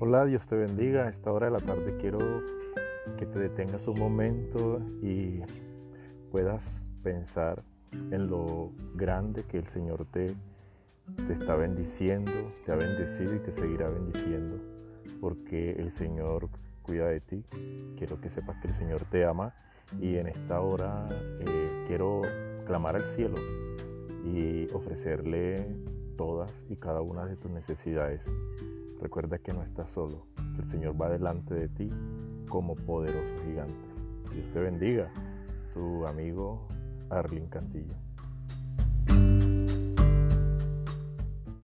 Hola, Dios te bendiga. A esta hora de la tarde quiero que te detengas un momento y puedas pensar en lo grande que el Señor te, te está bendiciendo, te ha bendecido y te seguirá bendiciendo, porque el Señor cuida de ti. Quiero que sepas que el Señor te ama y en esta hora eh, quiero clamar al cielo y ofrecerle todas y cada una de tus necesidades. Recuerda que no estás solo, que el Señor va delante de ti como poderoso gigante. Dios te bendiga, tu amigo Arlín Cantillo.